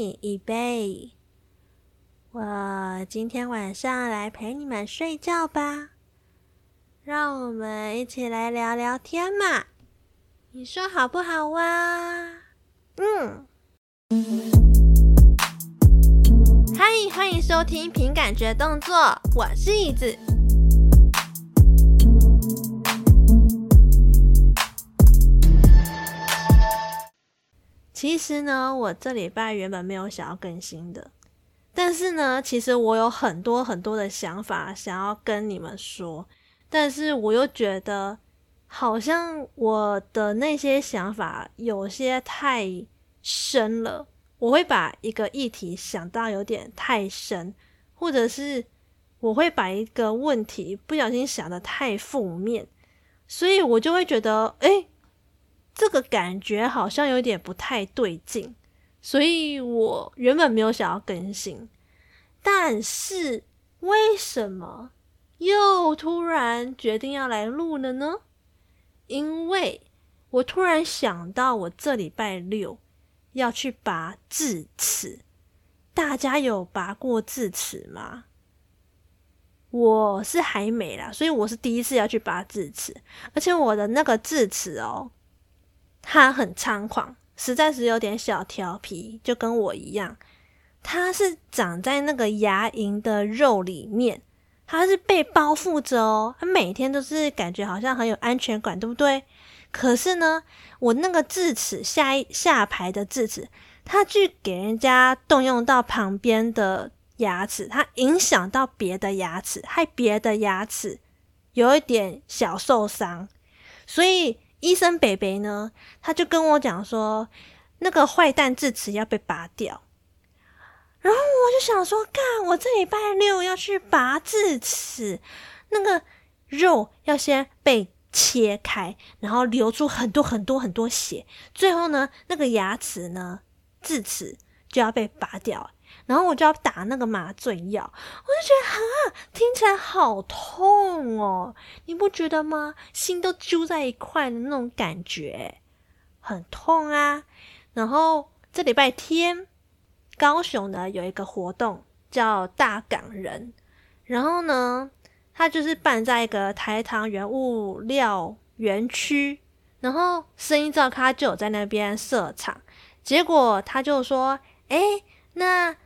你一杯。我今天晚上来陪你们睡觉吧，让我们一起来聊聊天嘛，你说好不好啊？嗯。嗨，欢迎收听凭感觉动作，我是椅子。其实呢，我这礼拜原本没有想要更新的，但是呢，其实我有很多很多的想法想要跟你们说，但是我又觉得好像我的那些想法有些太深了，我会把一个议题想到有点太深，或者是我会把一个问题不小心想得太负面，所以我就会觉得，诶。这个感觉好像有点不太对劲，所以我原本没有想要更新，但是为什么又突然决定要来录了呢？因为我突然想到，我这礼拜六要去拔智齿，大家有拔过智齿吗？我是还没啦，所以我是第一次要去拔智齿，而且我的那个智齿哦。它很猖狂，实在是有点小调皮，就跟我一样。它是长在那个牙龈的肉里面，它是被包覆着哦。它每天都是感觉好像很有安全感，对不对？可是呢，我那个智齿下下排的智齿，它去给人家动用到旁边的牙齿，它影响到别的牙齿，害别的牙齿有一点小受伤，所以。医生北北呢，他就跟我讲说，那个坏蛋智齿要被拔掉，然后我就想说，干，我这礼拜六要去拔智齿，那个肉要先被切开，然后流出很多很多很多血，最后呢，那个牙齿呢，智齿就要被拔掉。然后我就要打那个麻醉药，我就觉得哈，听起来好痛哦，你不觉得吗？心都揪在一块的那种感觉，很痛啊。然后这礼拜天，高雄呢有一个活动叫大港人，然后呢，他就是办在一个台糖原物料园区，然后声音照咖就有在那边设场，结果他就说，哎，那。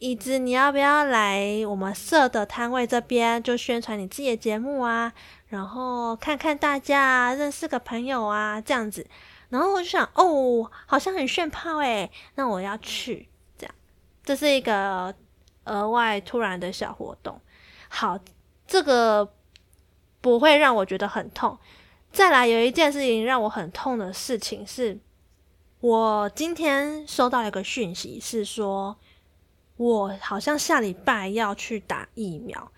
椅子，你要不要来我们社的摊位这边，就宣传你自己的节目啊？然后看看大家，认识个朋友啊，这样子。然后我就想，哦，好像很炫炮诶，那我要去。这样，这是一个额外突然的小活动。好，这个不会让我觉得很痛。再来，有一件事情让我很痛的事情是，我今天收到一个讯息，是说。我好像下礼拜要去打疫苗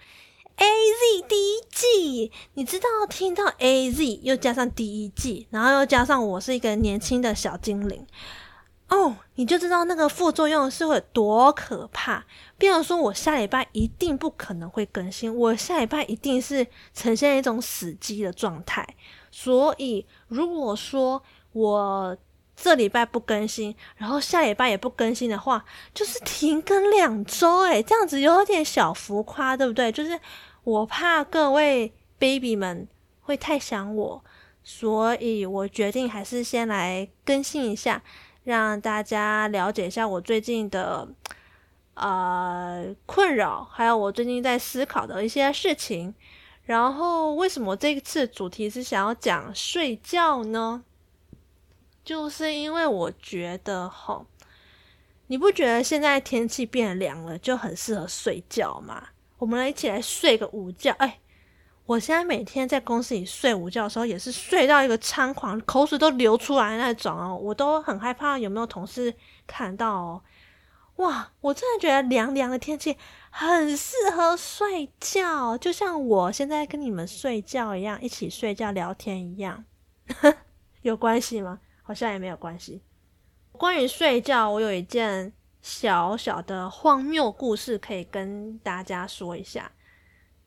，AZ 第一季，你知道听到 AZ 又加上第一季，然后又加上我是一个年轻的小精灵，哦，你就知道那个副作用是会多可怕。比方说，我下礼拜一定不可能会更新，我下礼拜一定是呈现一种死机的状态。所以，如果说我这礼拜不更新，然后下礼拜也不更新的话，就是停更两周，诶，这样子有点小浮夸，对不对？就是我怕各位 baby 们会太想我，所以我决定还是先来更新一下，让大家了解一下我最近的呃困扰，还有我最近在思考的一些事情。然后为什么这次主题是想要讲睡觉呢？就是因为我觉得齁，你不觉得现在天气变凉了，就很适合睡觉吗？我们来一起来睡个午觉。哎，我现在每天在公司里睡午觉的时候，也是睡到一个猖狂，口水都流出来那种哦，我都很害怕有没有同事看到哦。哇，我真的觉得凉凉的天气很适合睡觉，就像我现在跟你们睡觉一样，一起睡觉聊天一样，有关系吗？好像也没有关系。关于睡觉，我有一件小小的荒谬故事可以跟大家说一下。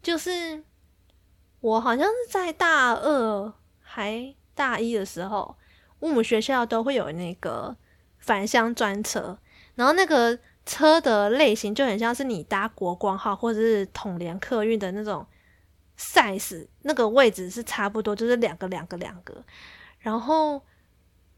就是我好像是在大二还大一的时候，我们学校都会有那个返乡专车。然后那个车的类型就很像是你搭国光号或者是统联客运的那种 size，那个位置是差不多，就是两个两个两个。然后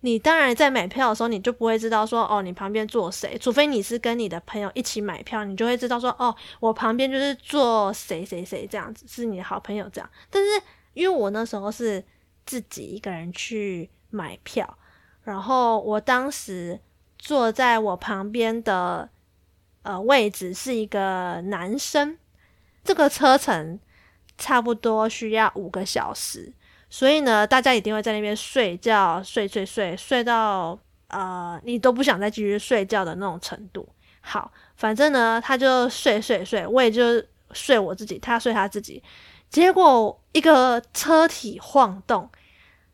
你当然在买票的时候，你就不会知道说哦，你旁边坐谁，除非你是跟你的朋友一起买票，你就会知道说哦，我旁边就是坐谁谁谁这样子，是你的好朋友这样。但是因为我那时候是自己一个人去买票，然后我当时。坐在我旁边的呃位置是一个男生，这个车程差不多需要五个小时，所以呢，大家一定会在那边睡觉，睡睡睡，睡到呃你都不想再继续睡觉的那种程度。好，反正呢，他就睡睡睡，我也就睡我自己，他睡他自己，结果一个车体晃动，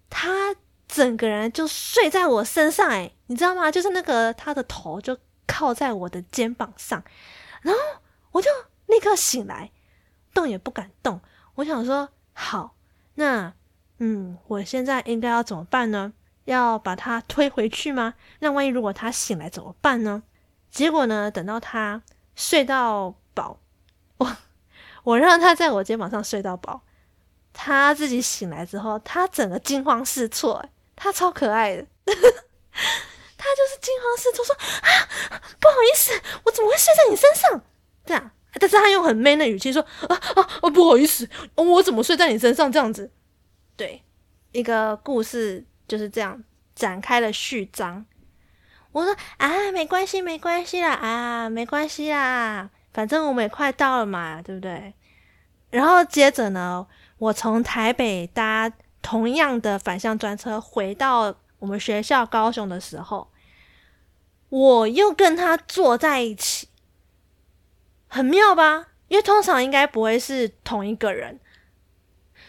他。整个人就睡在我身上，诶，你知道吗？就是那个他的头就靠在我的肩膀上，然后我就立刻醒来，动也不敢动。我想说，好，那嗯，我现在应该要怎么办呢？要把他推回去吗？那万一如果他醒来怎么办呢？结果呢，等到他睡到饱，我我让他在我肩膀上睡到饱，他自己醒来之后，他整个惊慌失措。他超可爱的，他就是惊慌失措说啊，不好意思，我怎么会睡在你身上？这样，但是他用很 man 的语气说啊啊啊，不好意思，我怎么睡在你身上？这样子，对，一个故事就是这样展开了序章。我说啊，没关系，没关系啦，啊，没关系啦，反正我们也快到了嘛，对不对？然后接着呢，我从台北搭。同样的返乡专车回到我们学校高雄的时候，我又跟他坐在一起，很妙吧？因为通常应该不会是同一个人，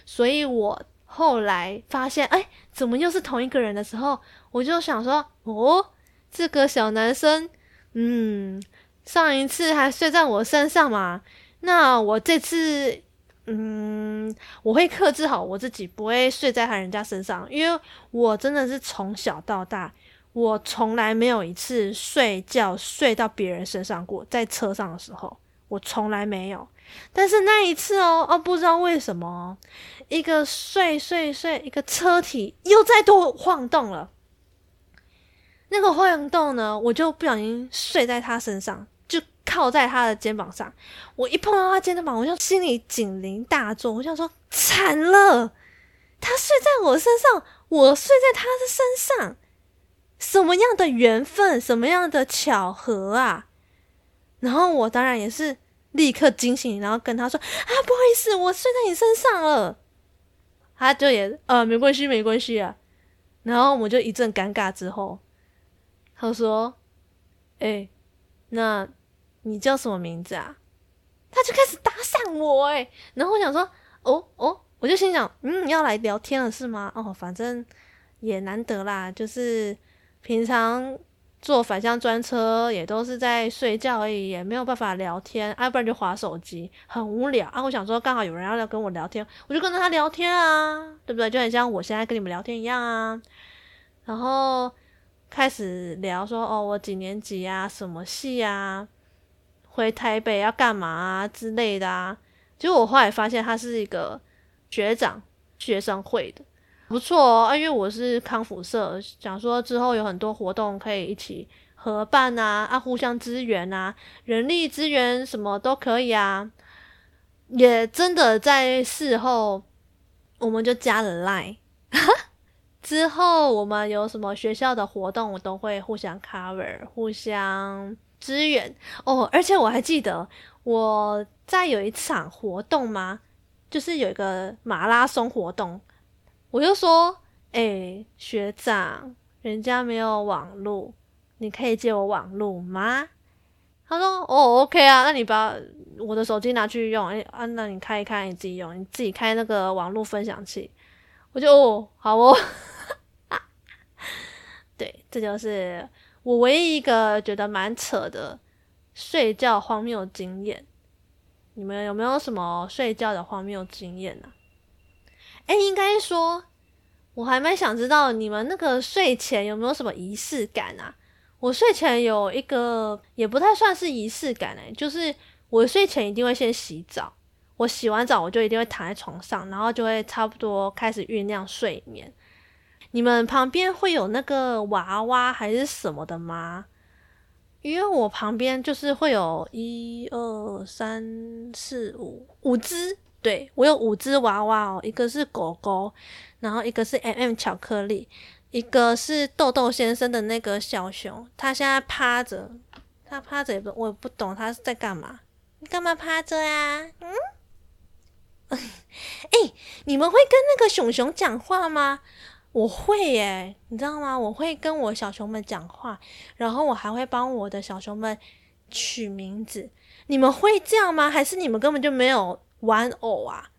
所以我后来发现，哎，怎么又是同一个人的时候，我就想说，哦，这个小男生，嗯，上一次还睡在我身上嘛，那我这次。嗯，我会克制好我自己，不会睡在他人家身上，因为我真的是从小到大，我从来没有一次睡觉睡到别人身上过，在车上的时候，我从来没有。但是那一次哦，哦，不知道为什么，一个睡睡睡，一个车体又再度晃动了。那个晃动呢，我就不小心睡在他身上。就靠在他的肩膀上，我一碰到他肩膀，我就心里警铃大作。我想说，惨了，他睡在我身上，我睡在他的身上，什么样的缘分，什么样的巧合啊！然后我当然也是立刻惊醒，然后跟他说：“啊，不好意思，我睡在你身上了。”他就也呃，没关系，没关系啊。然后我们就一阵尴尬之后，他说：“哎、那。”你叫什么名字啊？他就开始搭讪我诶，然后我想说，哦哦，我就心想，嗯，要来聊天了是吗？哦，反正也难得啦，就是平常坐返乡专车也都是在睡觉而已，也没有办法聊天，啊，不然就划手机，很无聊啊。我想说，刚好有人要来跟我聊天，我就跟着他聊天啊，对不对？就很像我现在跟你们聊天一样啊。然后开始聊说，哦，我几年级啊，什么系啊？回台北要干嘛啊之类的啊？结果我后来发现他是一个学长，学生会的，不错哦。因为我是康复社，想说之后有很多活动可以一起合办啊，啊，互相支援啊，人力资源什么都可以啊。也真的在事后，我们就加了 Line。之后我们有什么学校的活动，我都会互相 cover，互相。支援哦，而且我还记得我在有一场活动嘛，就是有一个马拉松活动，我就说：“诶、学长，人家没有网路，你可以借我网路吗？”他说：“哦，OK 啊，那你把我的手机拿去用，诶、啊，那你开一开，你自己用，你自己开那个网络分享器。”我就哦，好哦，对，这就是。我唯一一个觉得蛮扯的睡觉荒谬经验，你们有没有什么睡觉的荒谬经验呢？诶，应该说，我还蛮想知道你们那个睡前有没有什么仪式感啊？我睡前有一个也不太算是仪式感诶，就是我睡前一定会先洗澡。我洗完澡，我就一定会躺在床上，然后就会差不多开始酝酿睡眠。你们旁边会有那个娃娃还是什么的吗？因为我旁边就是会有一二三四五五只，对，我有五只娃娃哦，一个是狗狗，然后一个是 MM 巧克力，一个是豆豆先生的那个小熊，他现在趴着，他趴着也不，我也不懂他是在干嘛？你干嘛趴着呀？嗯？哎、你们会跟那个熊熊讲话吗？我会耶，你知道吗？我会跟我小熊们讲话，然后我还会帮我的小熊们取名字。你们会这样吗？还是你们根本就没有玩偶啊？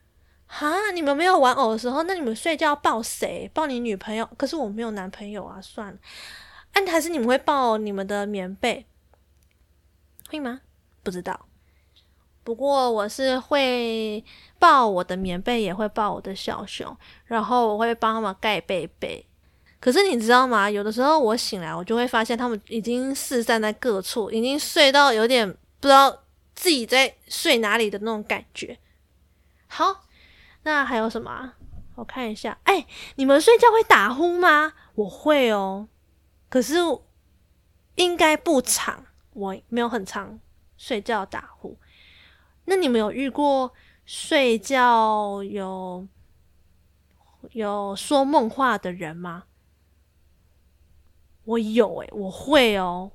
哈，你们没有玩偶的时候，那你们睡觉抱谁？抱你女朋友？可是我没有男朋友啊，算了。哎、啊，还是你们会抱你们的棉被？会吗？不知道。不过我是会抱我的棉被，也会抱我的小熊，然后我会帮他们盖被被。可是你知道吗？有的时候我醒来，我就会发现他们已经四散在各处，已经睡到有点不知道自己在睡哪里的那种感觉。好，那还有什么？我看一下。哎，你们睡觉会打呼吗？我会哦，可是应该不长，我没有很长睡觉打呼。那你们有遇过睡觉有有说梦话的人吗？我有诶、我会哦。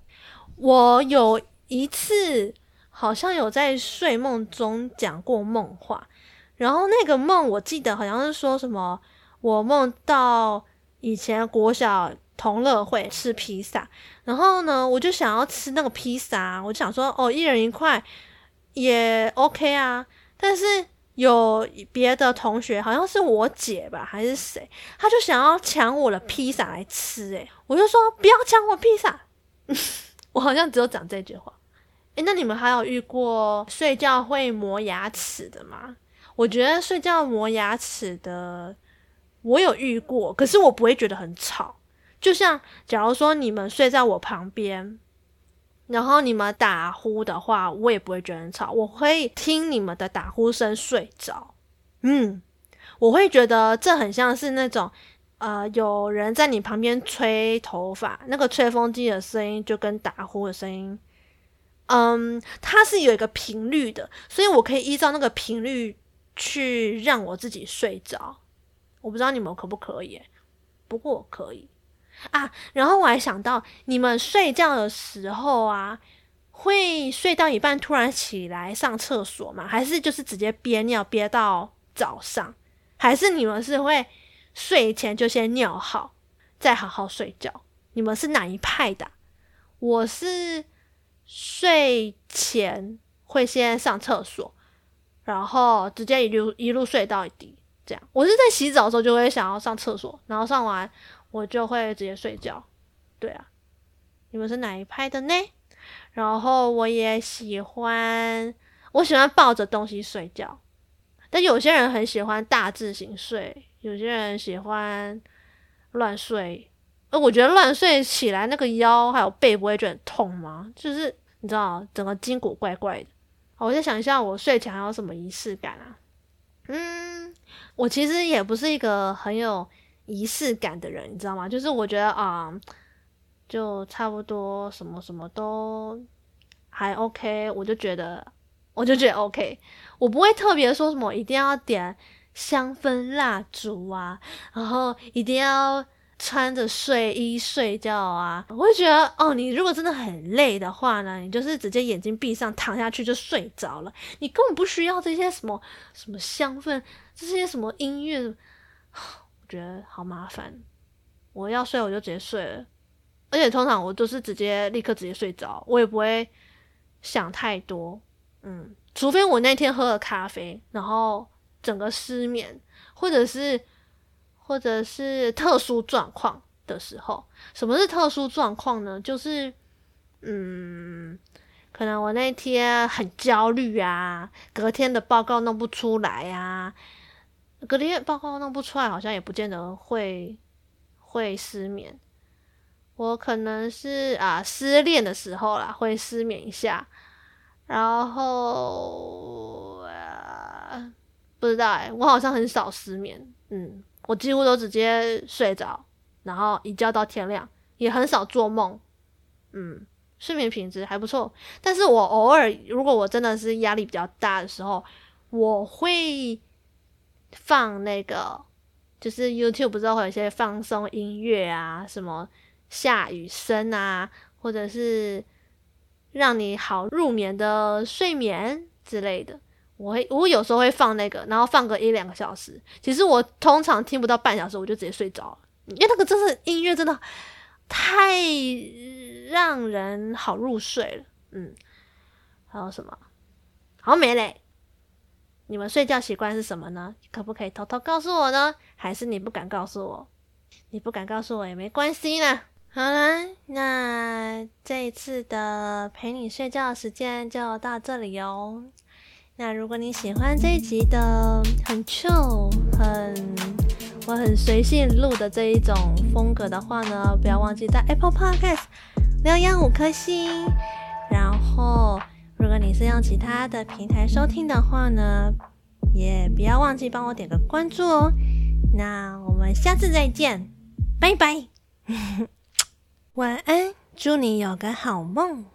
我有一次好像有在睡梦中讲过梦话，然后那个梦我记得好像是说什么，我梦到以前国小同乐会吃披萨，然后呢，我就想要吃那个披萨，我就想说哦，一人一块。也 OK 啊，但是有别的同学，好像是我姐吧，还是谁，他就想要抢我的披萨来吃，诶，我就说不要抢我披萨，我好像只有讲这句话。诶，那你们还有遇过睡觉会磨牙齿的吗？我觉得睡觉磨牙齿的，我有遇过，可是我不会觉得很吵。就像假如说你们睡在我旁边。然后你们打呼的话，我也不会觉得很吵，我会听你们的打呼声睡着。嗯，我会觉得这很像是那种，呃，有人在你旁边吹头发，那个吹风机的声音就跟打呼的声音，嗯，它是有一个频率的，所以我可以依照那个频率去让我自己睡着。我不知道你们可不可以，不过我可以。啊，然后我还想到，你们睡觉的时候啊，会睡到一半突然起来上厕所吗？还是就是直接憋尿憋到早上？还是你们是会睡前就先尿好，再好好睡觉？你们是哪一派的？我是睡前会先上厕所，然后直接一路一路睡到底，这样。我是在洗澡的时候就会想要上厕所，然后上完。我就会直接睡觉，对啊，你们是哪一派的呢？然后我也喜欢，我喜欢抱着东西睡觉，但有些人很喜欢大字型睡，有些人喜欢乱睡。呃，我觉得乱睡起来那个腰还有背不会觉得很痛吗？就是你知道，整个筋骨怪怪的。我再想一下，我睡前还有什么仪式感啊？嗯，我其实也不是一个很有。仪式感的人，你知道吗？就是我觉得啊、就差不多什么什么都还 OK，我就觉得我就觉得 OK，我不会特别说什么一定要点香氛蜡烛啊，然后一定要穿着睡衣睡觉啊。我会觉得哦，你如果真的很累的话呢，你就是直接眼睛闭上躺下去就睡着了，你根本不需要这些什么什么香氛，这些什么音乐。我觉得好麻烦，我要睡我就直接睡了，而且通常我都是直接立刻直接睡着，我也不会想太多，嗯，除非我那天喝了咖啡，然后整个失眠，或者是或者是特殊状况的时候。什么是特殊状况呢？就是嗯，可能我那天很焦虑啊，隔天的报告弄不出来啊。隔天报告弄不出来，好像也不见得会会失眠。我可能是啊失恋的时候啦，会失眠一下，然后啊不知道哎、我好像很少失眠，嗯，我几乎都直接睡着，然后一觉到天亮，也很少做梦，嗯，睡眠品质还不错。但是我偶尔如果我真的是压力比较大的时候，我会放那个，就是 YouTube 不知道会有一些放松音乐啊，什么。下雨声啊，或者是让你好入眠的睡眠之类的，我会我有时候会放那个，然后放个一两个小时。其实我通常听不到半小时，我就直接睡着了，因为那个真是音乐真的太让人好入睡了。嗯，还有什么？好美嘞！你们睡觉习惯是什么呢？可不可以偷偷告诉我呢？还是你不敢告诉我？你不敢告诉我也没关系呢。好啦，那这一次的陪你睡觉的时间就到这里哟。那如果你喜欢这一集的很 chill、很我很随性录的这一种风格的话呢，不要忘记在 Apple Podcast 留言五颗星。然后，如果你是用其他的平台收听的话呢，也不要忘记帮我点个关注哦。那我们下次再见，拜拜。晚安，祝你有个好梦。